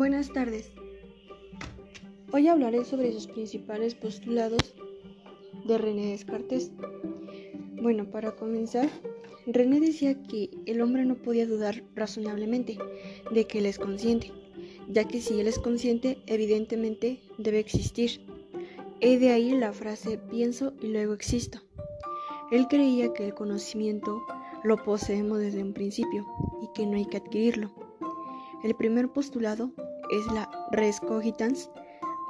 Buenas tardes. Hoy hablaré sobre sus principales postulados de René Descartes. Bueno, para comenzar, René decía que el hombre no podía dudar razonablemente de que él es consciente, ya que si él es consciente, evidentemente debe existir. Y de ahí la frase pienso y luego existo. Él creía que el conocimiento lo poseemos desde un principio y que no hay que adquirirlo. El primer postulado es la res cogitans,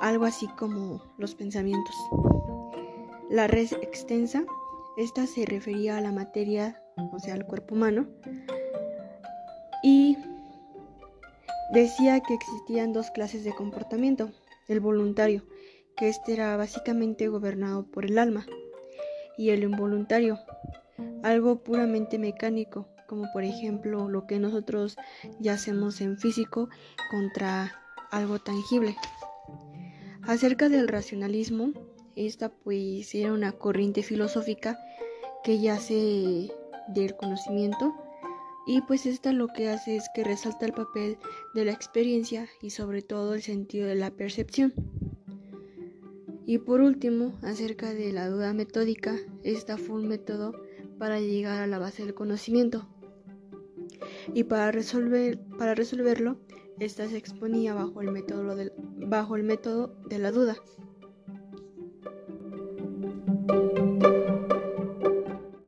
algo así como los pensamientos. La res extensa, esta se refería a la materia, o sea, al cuerpo humano, y decía que existían dos clases de comportamiento, el voluntario, que este era básicamente gobernado por el alma, y el involuntario, algo puramente mecánico, como por ejemplo lo que nosotros ya hacemos en físico contra algo tangible. Acerca del racionalismo, esta pues era una corriente filosófica que yace del conocimiento y pues esta lo que hace es que resalta el papel de la experiencia y sobre todo el sentido de la percepción. Y por último, acerca de la duda metódica, esta fue un método para llegar a la base del conocimiento. Y para, resolver, para resolverlo, esta se exponía bajo el método, bajo el método de la duda.